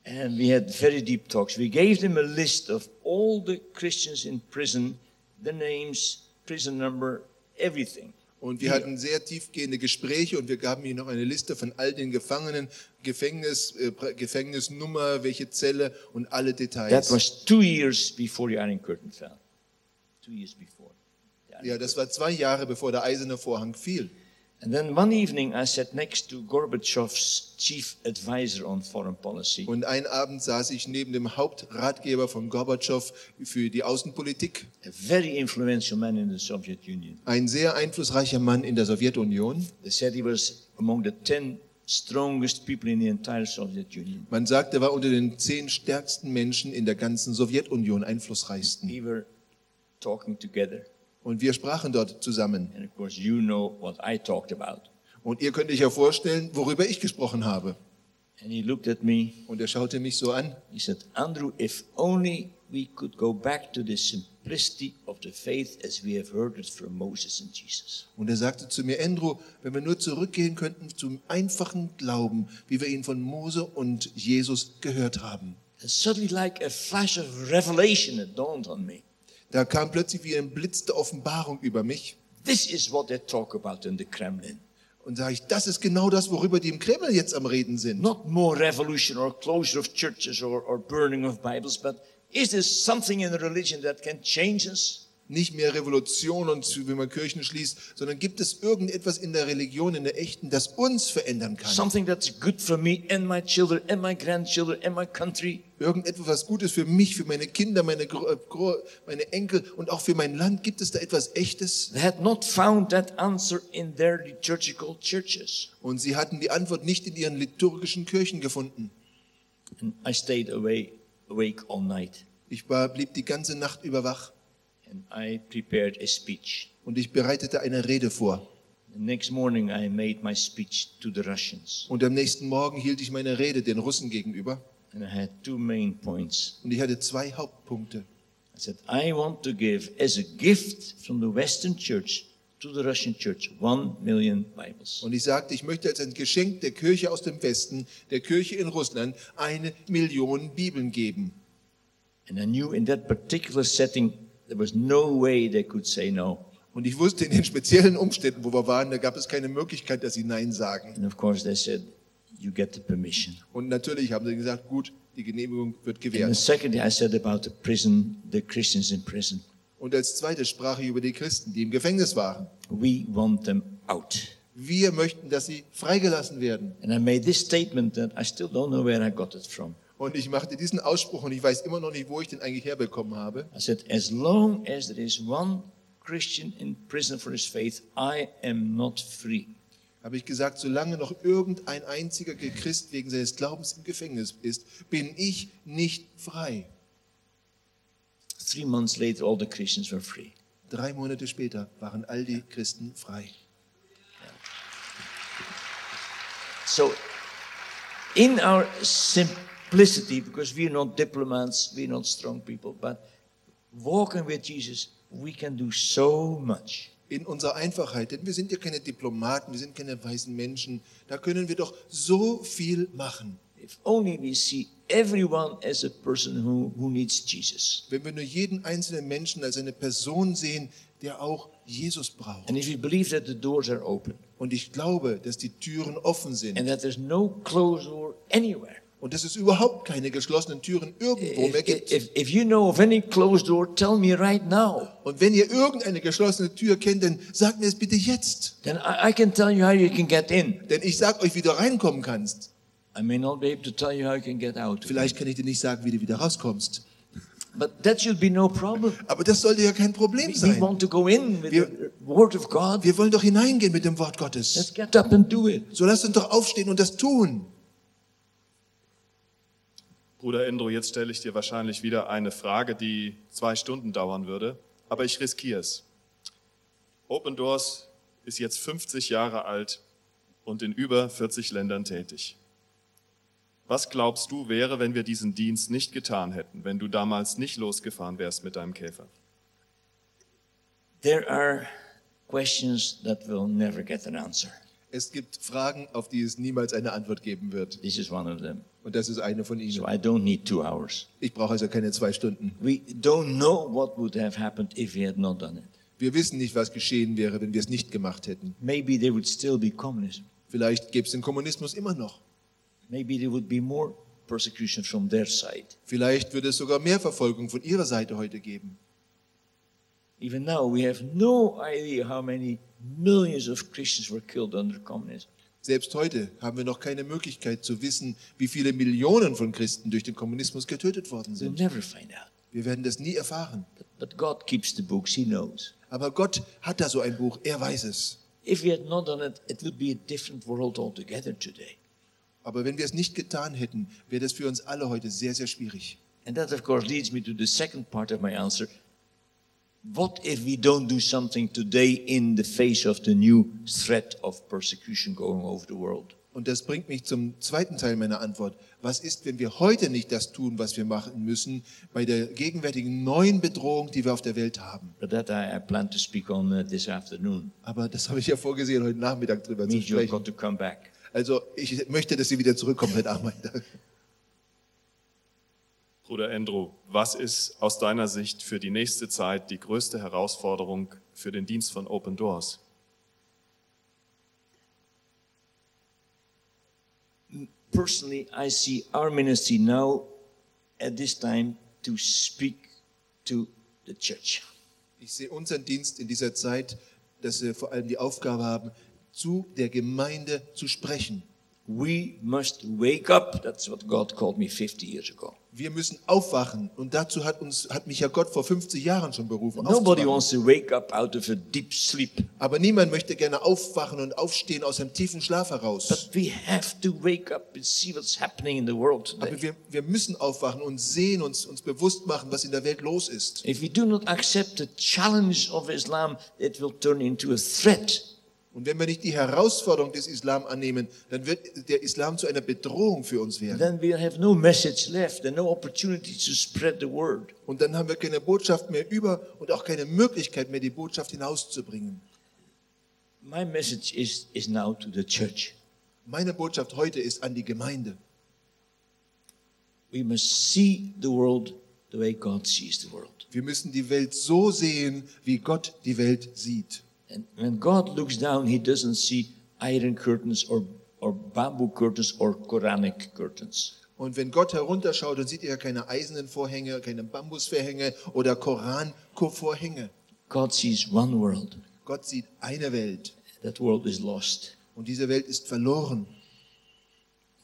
And we had very deep talks. We gave them a list of all the Christians in prison, the names, prison number, everything. Und wir hatten sehr tiefgehende Gespräche und wir gaben ihnen noch eine Liste von all den Gefangenen, Gefängnis, äh, Gefängnisnummer, welche Zelle und alle That Details. was two years before the Iron Curtain fell. Two years before. Ja, das war zwei Jahre bevor der eiserne Vorhang fiel. And then one evening I sat next to Gorbachev's chief advisor on foreign policy. Und einen Abend saß ich neben dem Hauptratgeber von Gorbatschow für die Außenpolitik, A very influential man in the Soviet Union. ein sehr einflussreicher Mann in der Sowjetunion. They said he was among the 10 strongest people in the entire Soviet Union. Man sagt, er war unter den zehn stärksten Menschen in der ganzen Sowjetunion, einflussreichsten. We were talking together. Und wir sprachen dort zusammen. And of course, you know what I talked about. Und ihr könnt euch ja vorstellen, worüber ich gesprochen habe. And he looked at me. Und er schaute mich so an. He said, Andrew, if only we could go back to the simplicity of the faith as we have heard it from Moses and Jesus. Und er sagte zu mir, Andrew, wenn wir nur zurückgehen könnten zum einfachen Glauben, wie wir ihn von Mose und Jesus gehört haben. And suddenly, like a flash of revelation, it dawned on me. Da kam plötzlich wie ein Blitz der Offenbarung über mich. This is what they talk about in the Kremlin. Und sage ich, das ist genau das, worüber die im Kreml jetzt am Reden sind. Not more revolution or closure of churches or, or burning of Bibles, but is there something in religion that can change us? Nicht mehr Revolution und wie man Kirchen schließt, sondern gibt es irgendetwas in der Religion, in der echten, das uns verändern kann. Something that's good for me and my children and my grandchildren and my country? Irgendetwas, was Gutes für mich, für meine Kinder, meine, äh, meine Enkel und auch für mein Land? Gibt es da etwas Echtes? They had not found that answer in their liturgical churches. Und sie hatten die Antwort nicht in ihren liturgischen Kirchen gefunden. And I stayed away, awake all night. Ich war, blieb die ganze Nacht über wach And I prepared a speech. und ich bereitete eine Rede vor. The next morning, I made my speech to the Russians. Und am nächsten Morgen hielt ich meine Rede den Russen gegenüber. And I had two main points. Und ich hatte zwei Hauptpunkte. I said, I want to give as a gift from the Western Church to the Russian Church one million Bibles. Und ich sagte, ich möchte als ein Geschenk der Kirche aus dem Westen, der Kirche in Russland, eine Million Bibeln geben. And I knew in that particular setting, there was no way they could say no. Und ich wusste, in den speziellen Umständen, wo wir waren, da gab es keine Möglichkeit, dass sie Nein sagen. And of course, they said, You get the permission. Und natürlich haben sie gesagt, gut, die Genehmigung wird And gewährt. second, I said about the prison, the Christians in prison. Und als zweites sprach ich über die Christen, die im Gefängnis waren. We want them out. Wir möchten, dass sie freigelassen werden. And I made this statement that I still don't know where I got it from. Und ich machte diesen Ausspruch und ich weiß immer noch nicht, wo ich den eigentlich herbekommen habe. I said, As long as there is one Christian in prison for his faith, I am not free. Habe ich gesagt, solange noch irgendein einziger Christ wegen seines Glaubens im Gefängnis ist, bin ich nicht frei. Three months later, all the Christians were free. Drei Monate später waren all die Christen frei. So, in our simplicity, because we're not diplomats, we're not strong people, but walking with Jesus, we can do so much. In unserer Einfachheit, denn wir sind ja keine Diplomaten, wir sind keine weisen Menschen, da können wir doch so viel machen. If only we see everyone as a person who, who needs Jesus. Wenn wir nur jeden einzelnen Menschen als eine Person sehen, der auch Jesus braucht. And if we believe that the doors are open Und ich glaube, dass die Türen offen sind and that there's no closed door anywhere. Und dass es überhaupt keine geschlossenen Türen irgendwo mehr If, gibt. if, if you know of any closed door, tell me right now. Und wenn ihr irgendeine geschlossene Tür kennt, dann sagt mir es bitte jetzt. Then I, I can tell you how you can get in. Denn ich sag euch, wie du reinkommen kannst. I may not be able to tell you how you can get out. Vielleicht kann ich dir nicht sagen, wie du wieder rauskommst. But that should be no problem. Aber das sollte ja kein Problem We, we sein. want to go in with Wir- the word of God. Wir wollen doch hineingehen mit dem Wort Gottes. Let's get up and do it. So lasst uns doch aufstehen und das tun. Bruder Endro, jetzt stelle ich dir wahrscheinlich wieder eine Frage, die zwei Stunden dauern würde, aber ich riskiere es. Open Doors ist jetzt 50 Jahre alt und in über 40 Ländern tätig. Was glaubst du wäre, wenn wir diesen Dienst nicht getan hätten, wenn du damals nicht losgefahren wärst mit deinem Käfer? There are questions that will never get an answer. Es gibt Fragen, auf die es niemals eine Antwort geben wird. This is one of them. Und das ist eine von So ihnen. I don't need two hours. Ich brauche also keine zwei Stunden. We don't know what would have happened if we had not done it. Wir wissen nicht, was geschehen wäre, wenn wir es nicht gemacht hätten. Maybe there would still be communism. Vielleicht gäbe es den Kommunismus immer noch. Maybe there would be more persecution from their side. Vielleicht würde es sogar mehr Verfolgung von ihrer Seite heute geben. Even now, we have no idea how many millions of Christians were killed under communism. Selbst heute haben wir noch keine Möglichkeit zu wissen, wie viele Millionen von Christen durch den Kommunismus getötet worden We'll sind. never find out. Wir werden das nie erfahren. But, but God keeps the books, He knows. Aber Gott hat da so ein Buch, er weiß es. If we had not done it, it would be a different world altogether today. Aber wenn wir es nicht getan hätten, wäre das für uns alle heute sehr, sehr schwierig. And that, of course, leads me to the second part of my answer. What if we don't do something today in the face of the new threat of persecution going over the world? Und das bringt mich zum zweiten Teil meiner Antwort. Was ist, wenn wir heute nicht das tun, was wir machen müssen, bei der gegenwärtigen neuen Bedrohung, die wir auf der Welt haben? But that I, I plan to speak on uh, this afternoon. Aber das habe ich ja vorgesehen, heute Nachmittag drüber zu sprechen. Also ich möchte, dass Sie wieder zurückkommen heute Nachmittag. Bruder Endro, was ist aus deiner Sicht für die nächste Zeit die größte Herausforderung für den Dienst von Open Doors? Personally, I see our ministry now at this time to speak to the church. Ich sehe unseren Dienst in dieser Zeit, dass wir vor allem die Aufgabe haben, zu der Gemeinde zu sprechen. We must wake up. That's what God called me 50 years ago. Wir müssen aufwachen. Und dazu hat, uns, hat mich ja Gott vor 50 Jahren schon berufen. Nobody wants to wake up out of a deep sleep. Aber niemand möchte gerne aufwachen und aufstehen aus einem tiefen Schlaf heraus. But we have to wake up and see what's happening in the world Aber wir, wir müssen aufwachen und sehen, uns, uns bewusst machen, was in der Welt los ist. If we do not accept the challenge of Islam, it will turn into a threat. Und wenn wir nicht die Herausforderung des Islam annehmen, dann wird der Islam zu einer Bedrohung für uns werden. Then we have no message left and no opportunity to spread the word. Und dann haben wir keine Botschaft mehr über und auch keine Möglichkeit mehr, die Botschaft hinauszubringen. My message is, is now to the church. Meine Botschaft heute ist an die Gemeinde. We must see the world the way God sees the world. Wir müssen die Welt so sehen, wie Gott die Welt sieht. And when God looks down, he doesn't see iron curtains or, or bamboo curtains or Quranic curtains. Und wenn Gott herunterschaut, dann sieht er keine eisernen Vorhänge, keine Bambusvorhänge oder Koranvorhänge. God sees one world. Gott sieht eine Welt That world is lost. und diese Welt ist verloren.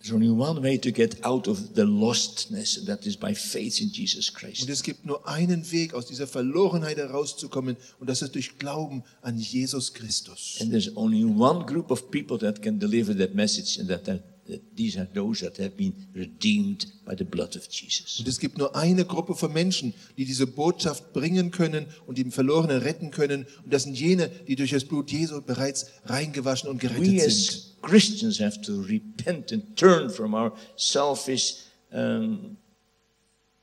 There's only one way to get out of the lostness, and that is by faith in Jesus Und Christ. es gibt nur einen Weg, aus dieser Verlorenheit herauszukommen, und das ist durch Glauben an Jesus Christus. And there's only one group of people that can deliver that message, and that, that, are those that have been redeemed by the blood of Jesus. Und es gibt nur eine Gruppe von Menschen, die diese Botschaft bringen können und die Verlorenen retten können. Und das sind jene, die durch das Blut Jesu bereits reingewaschen und We gerettet sind. as Christians have to repent and turn from our selfish um,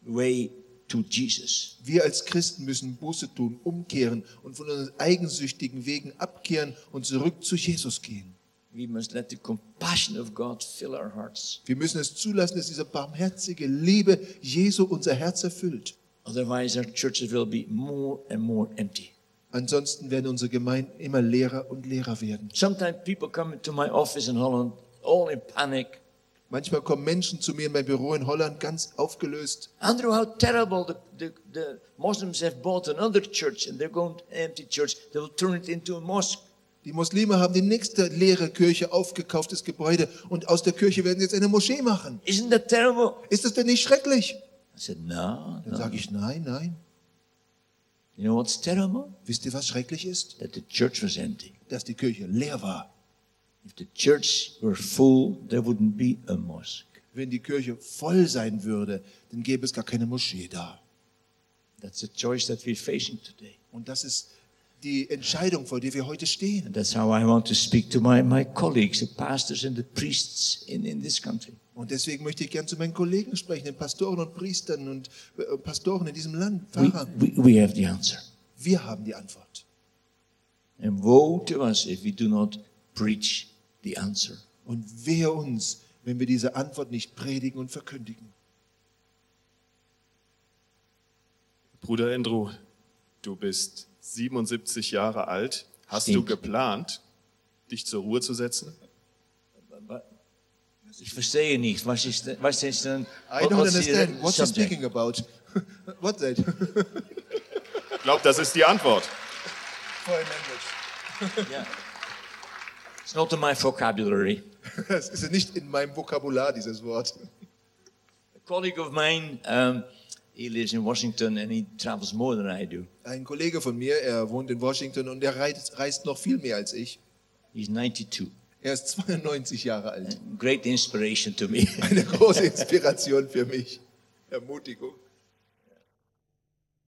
way to Jesus. Wir als Christen müssen Buße tun, umkehren und von unseren eigensüchtigen Wegen abkehren und zurück zu Jesus gehen. We must let the compassion of God fill our hearts. Wir müssen es zulassen, dass diese barmherzige Liebe Jesu unser Herz erfüllt. Otherwise, our churches will be more and more empty. Ansonsten werden unsere Gemeinden immer leerer und leerer werden. Sometimes people come into my office in Holland all in panic. Manchmal kommen Menschen zu mir in mein Büro in Holland ganz aufgelöst. Andrew, how terrible the, the, the Muslims have bought another church and they're going to empty church. They will turn it into a mosque. Die Muslime haben die nächste leere Kirche aufgekauft, das Gebäude, und aus der Kirche werden sie jetzt eine Moschee machen. Isn't that terrible? Ist das denn nicht schrecklich? I said, no, Dann no. sage ich, nein, nein. You know what's terrible? Wisst ihr, was schrecklich ist? That the church was empty. Dass die Kirche leer war. If the church were full, there wouldn't be a mosque. Wenn die Kirche voll sein würde, dann gäbe es gar keine Moschee da. That's the choice that we're facing today. Und das ist die Entscheidung, vor der wir heute stehen. And that's how I want to speak to my, my colleagues, the pastors and the priests in, in this country. Und deswegen möchte ich gern zu meinen Kollegen sprechen, den Pastoren und Priestern und äh, Pastoren in diesem Land, We, Pfarrern. we, we have the answer. Wir haben die Antwort. And woe to us if we do not preach the answer. Und wehe uns, wenn wir diese Antwort nicht predigen und verkündigen. Bruder Andrew, du bist 77 Jahre alt. Hast du Stimmt. geplant, dich zur Ruhe zu setzen? Ich verstehe nicht. Was ist, denn- was ist denn, I don't understand. What's he speaking about? What's that? Ich glaube, das ist die Antwort. Foreign language. Yeah. It's not in my vocabulary. Das ist nicht in meinem Vokabular, dieses Wort. A colleague of mine, um, he lives in Washington and he travels more than I do. Ein Kollege von mir, er wohnt in Washington und er reist, reist noch viel mehr als ich. He's 92. Er ist 92 Jahre alt. Great inspiration to me. Eine große Inspiration für mich. Ermutigung.